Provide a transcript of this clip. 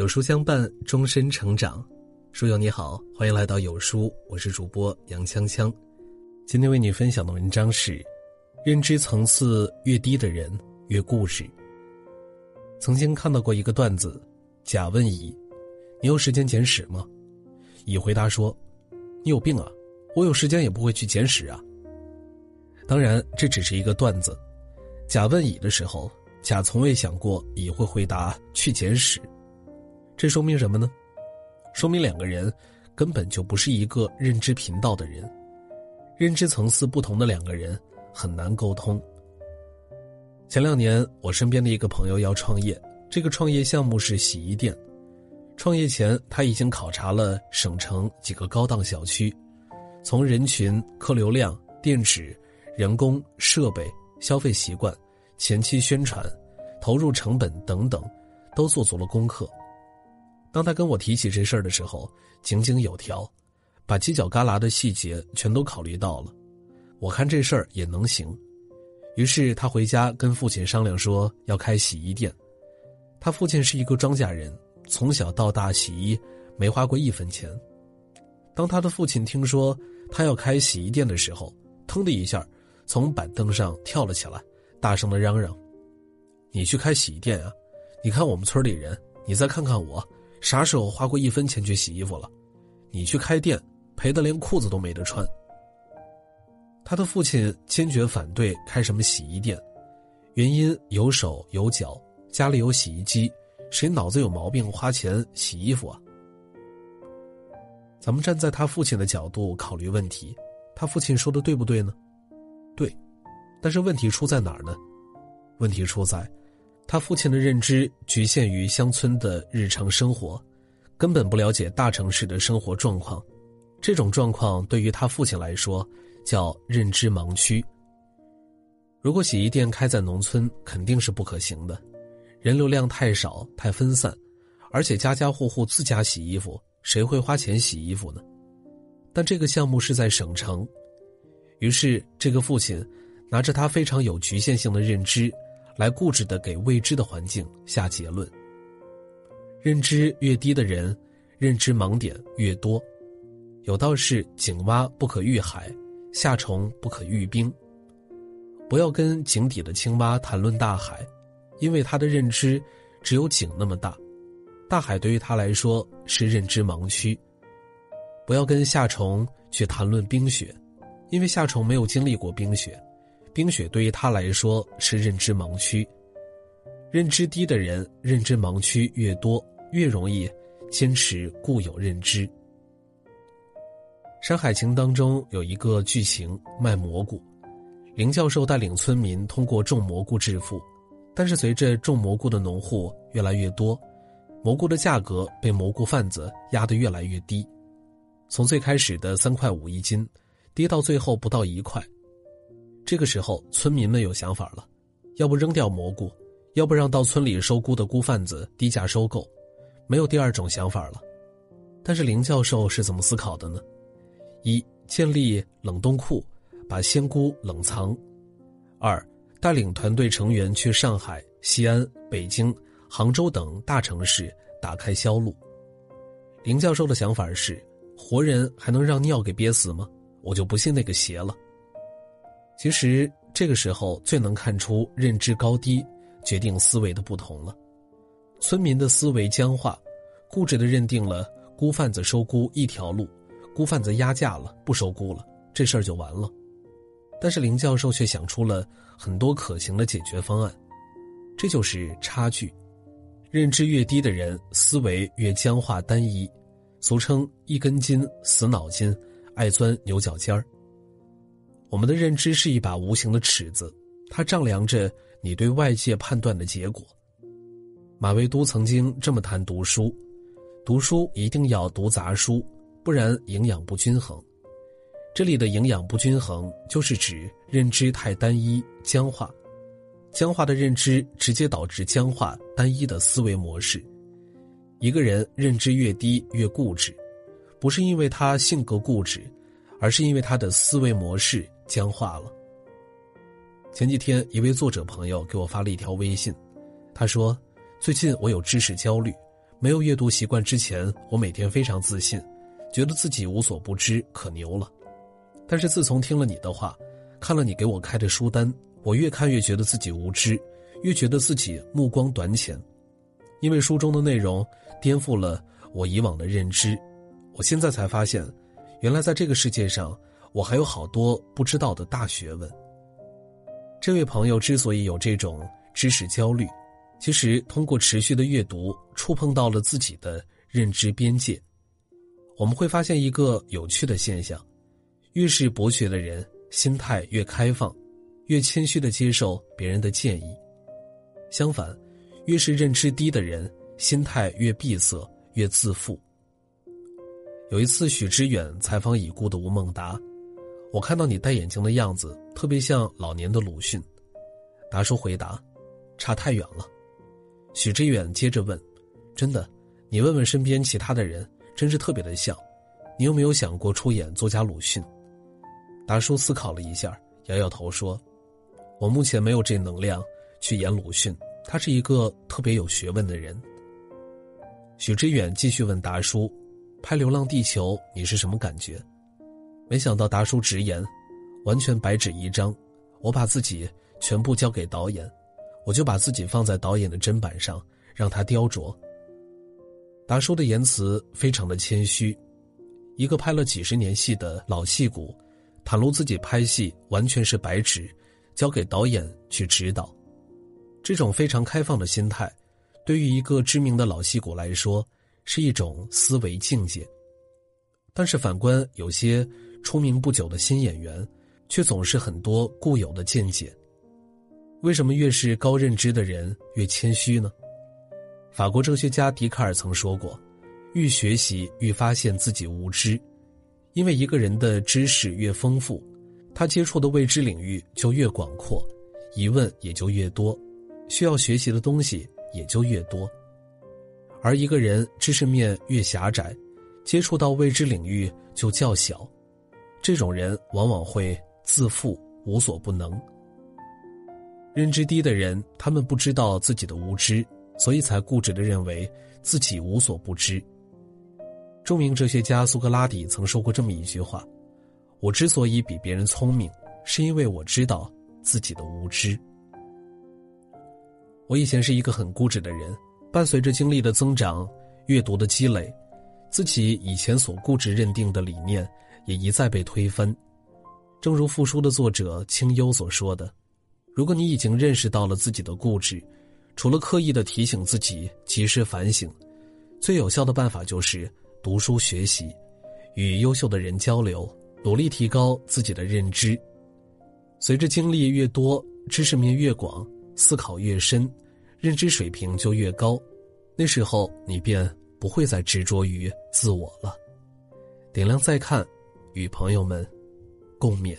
有书相伴，终身成长。书友你好，欢迎来到有书，我是主播杨锵锵。今天为你分享的文章是：认知层次越低的人越固执。曾经看到过一个段子，甲问乙：“你有时间捡屎吗？”乙回答说：“你有病啊，我有时间也不会去捡屎啊。”当然，这只是一个段子。甲问乙的时候，甲从未想过乙会回答去捡屎。这说明什么呢？说明两个人根本就不是一个认知频道的人，认知层次不同的两个人很难沟通。前两年，我身边的一个朋友要创业，这个创业项目是洗衣店。创业前，他已经考察了省城几个高档小区，从人群、客流量、店址、人工、设备、消费习惯、前期宣传、投入成本等等，都做足了功课。当他跟我提起这事儿的时候，井井有条，把犄角旮旯的细节全都考虑到了。我看这事儿也能行，于是他回家跟父亲商量说要开洗衣店。他父亲是一个庄稼人，从小到大洗衣没花过一分钱。当他的父亲听说他要开洗衣店的时候，腾的一下从板凳上跳了起来，大声的嚷嚷：“你去开洗衣店啊？你看我们村里人，你再看看我。”啥时候花过一分钱去洗衣服了？你去开店，赔的连裤子都没得穿。他的父亲坚决反对开什么洗衣店，原因有手有脚，家里有洗衣机，谁脑子有毛病花钱洗衣服啊？咱们站在他父亲的角度考虑问题，他父亲说的对不对呢？对，但是问题出在哪儿呢？问题出在。他父亲的认知局限于乡村的日常生活，根本不了解大城市的生活状况。这种状况对于他父亲来说叫认知盲区。如果洗衣店开在农村，肯定是不可行的，人流量太少太分散，而且家家户户自家洗衣服，谁会花钱洗衣服呢？但这个项目是在省城，于是这个父亲拿着他非常有局限性的认知。来固执的给未知的环境下结论。认知越低的人，认知盲点越多。有道是“井蛙不可遇海，夏虫不可遇冰”。不要跟井底的青蛙谈论大海，因为他的认知只有井那么大。大海对于他来说是认知盲区。不要跟夏虫去谈论冰雪，因为夏虫没有经历过冰雪。冰雪对于他来说是认知盲区，认知低的人，认知盲区越多，越容易坚持固有认知。《山海情》当中有一个剧情卖蘑菇，林教授带领村民通过种蘑菇致富，但是随着种蘑菇的农户越来越多，蘑菇的价格被蘑菇贩子压得越来越低，从最开始的三块五一斤，跌到最后不到一块。这个时候，村民们有想法了，要不扔掉蘑菇，要不让到村里收菇的菇贩子低价收购，没有第二种想法了。但是林教授是怎么思考的呢？一、建立冷冻库，把鲜菇冷藏；二、带领团队成员去上海、西安、北京、杭州等大城市打开销路。林教授的想法是：活人还能让尿给憋死吗？我就不信那个邪了。其实这个时候最能看出认知高低，决定思维的不同了。村民的思维僵化，固执的认定了孤贩子收孤一条路，孤贩子压价了不收孤了，这事儿就完了。但是林教授却想出了很多可行的解决方案，这就是差距。认知越低的人，思维越僵化单一，俗称一根筋、死脑筋、爱钻牛角尖儿。我们的认知是一把无形的尺子，它丈量着你对外界判断的结果。马未都曾经这么谈读书：读书一定要读杂书，不然营养不均衡。这里的营养不均衡，就是指认知太单一、僵化。僵化的认知直接导致僵化单一的思维模式。一个人认知越低越固执，不是因为他性格固执，而是因为他的思维模式。僵化了。前几天，一位作者朋友给我发了一条微信，他说：“最近我有知识焦虑，没有阅读习惯之前，我每天非常自信，觉得自己无所不知，可牛了。但是自从听了你的话，看了你给我开的书单，我越看越觉得自己无知，越觉得自己目光短浅。因为书中的内容颠覆了我以往的认知，我现在才发现，原来在这个世界上，我还有好多不知道的大学问。这位朋友之所以有这种知识焦虑，其实通过持续的阅读，触碰到了自己的认知边界。我们会发现一个有趣的现象。越是博学的人，心态越开放，越谦虚的接受别人的建议；相反，越是认知低的人，心态越闭塞，越自负。有一次，许知远采访已故的吴孟达，我看到你戴眼镜的样子，特别像老年的鲁迅。达叔回答：“差太远了。”许知远接着问：“真的？你问问身边其他的人，真是特别的像。你有没有想过出演作家鲁迅？”达叔思考了一下，摇摇头说：“我目前没有这能量去演鲁迅，他是一个特别有学问的人。”许知远继续问达叔：“拍《流浪地球》你是什么感觉？”没想到达叔直言：“完全白纸一张，我把自己全部交给导演，我就把自己放在导演的砧板上，让他雕琢。”达叔的言辞非常的谦虚，一个拍了几十年戏的老戏骨。袒露自己拍戏完全是白纸，交给导演去指导，这种非常开放的心态，对于一个知名的老戏骨来说是一种思维境界。但是反观有些出名不久的新演员，却总是很多固有的见解。为什么越是高认知的人越谦虚呢？法国哲学家笛卡尔曾说过：“愈学习愈发现自己无知。”因为一个人的知识越丰富，他接触的未知领域就越广阔，疑问也就越多，需要学习的东西也就越多。而一个人知识面越狭窄，接触到未知领域就较小，这种人往往会自负、无所不能。认知低的人，他们不知道自己的无知，所以才固执的认为自己无所不知。著名哲学家苏格拉底曾说过这么一句话：“我之所以比别人聪明，是因为我知道自己的无知。”我以前是一个很固执的人，伴随着经历的增长、阅读的积累，自己以前所固执认定的理念也一再被推翻。正如复书的作者清幽所说的：“如果你已经认识到了自己的固执，除了刻意的提醒自己及时反省，最有效的办法就是。”读书学习，与优秀的人交流，努力提高自己的认知。随着经历越多，知识面越广，思考越深，认知水平就越高。那时候，你便不会再执着于自我了。点亮再看，与朋友们共勉。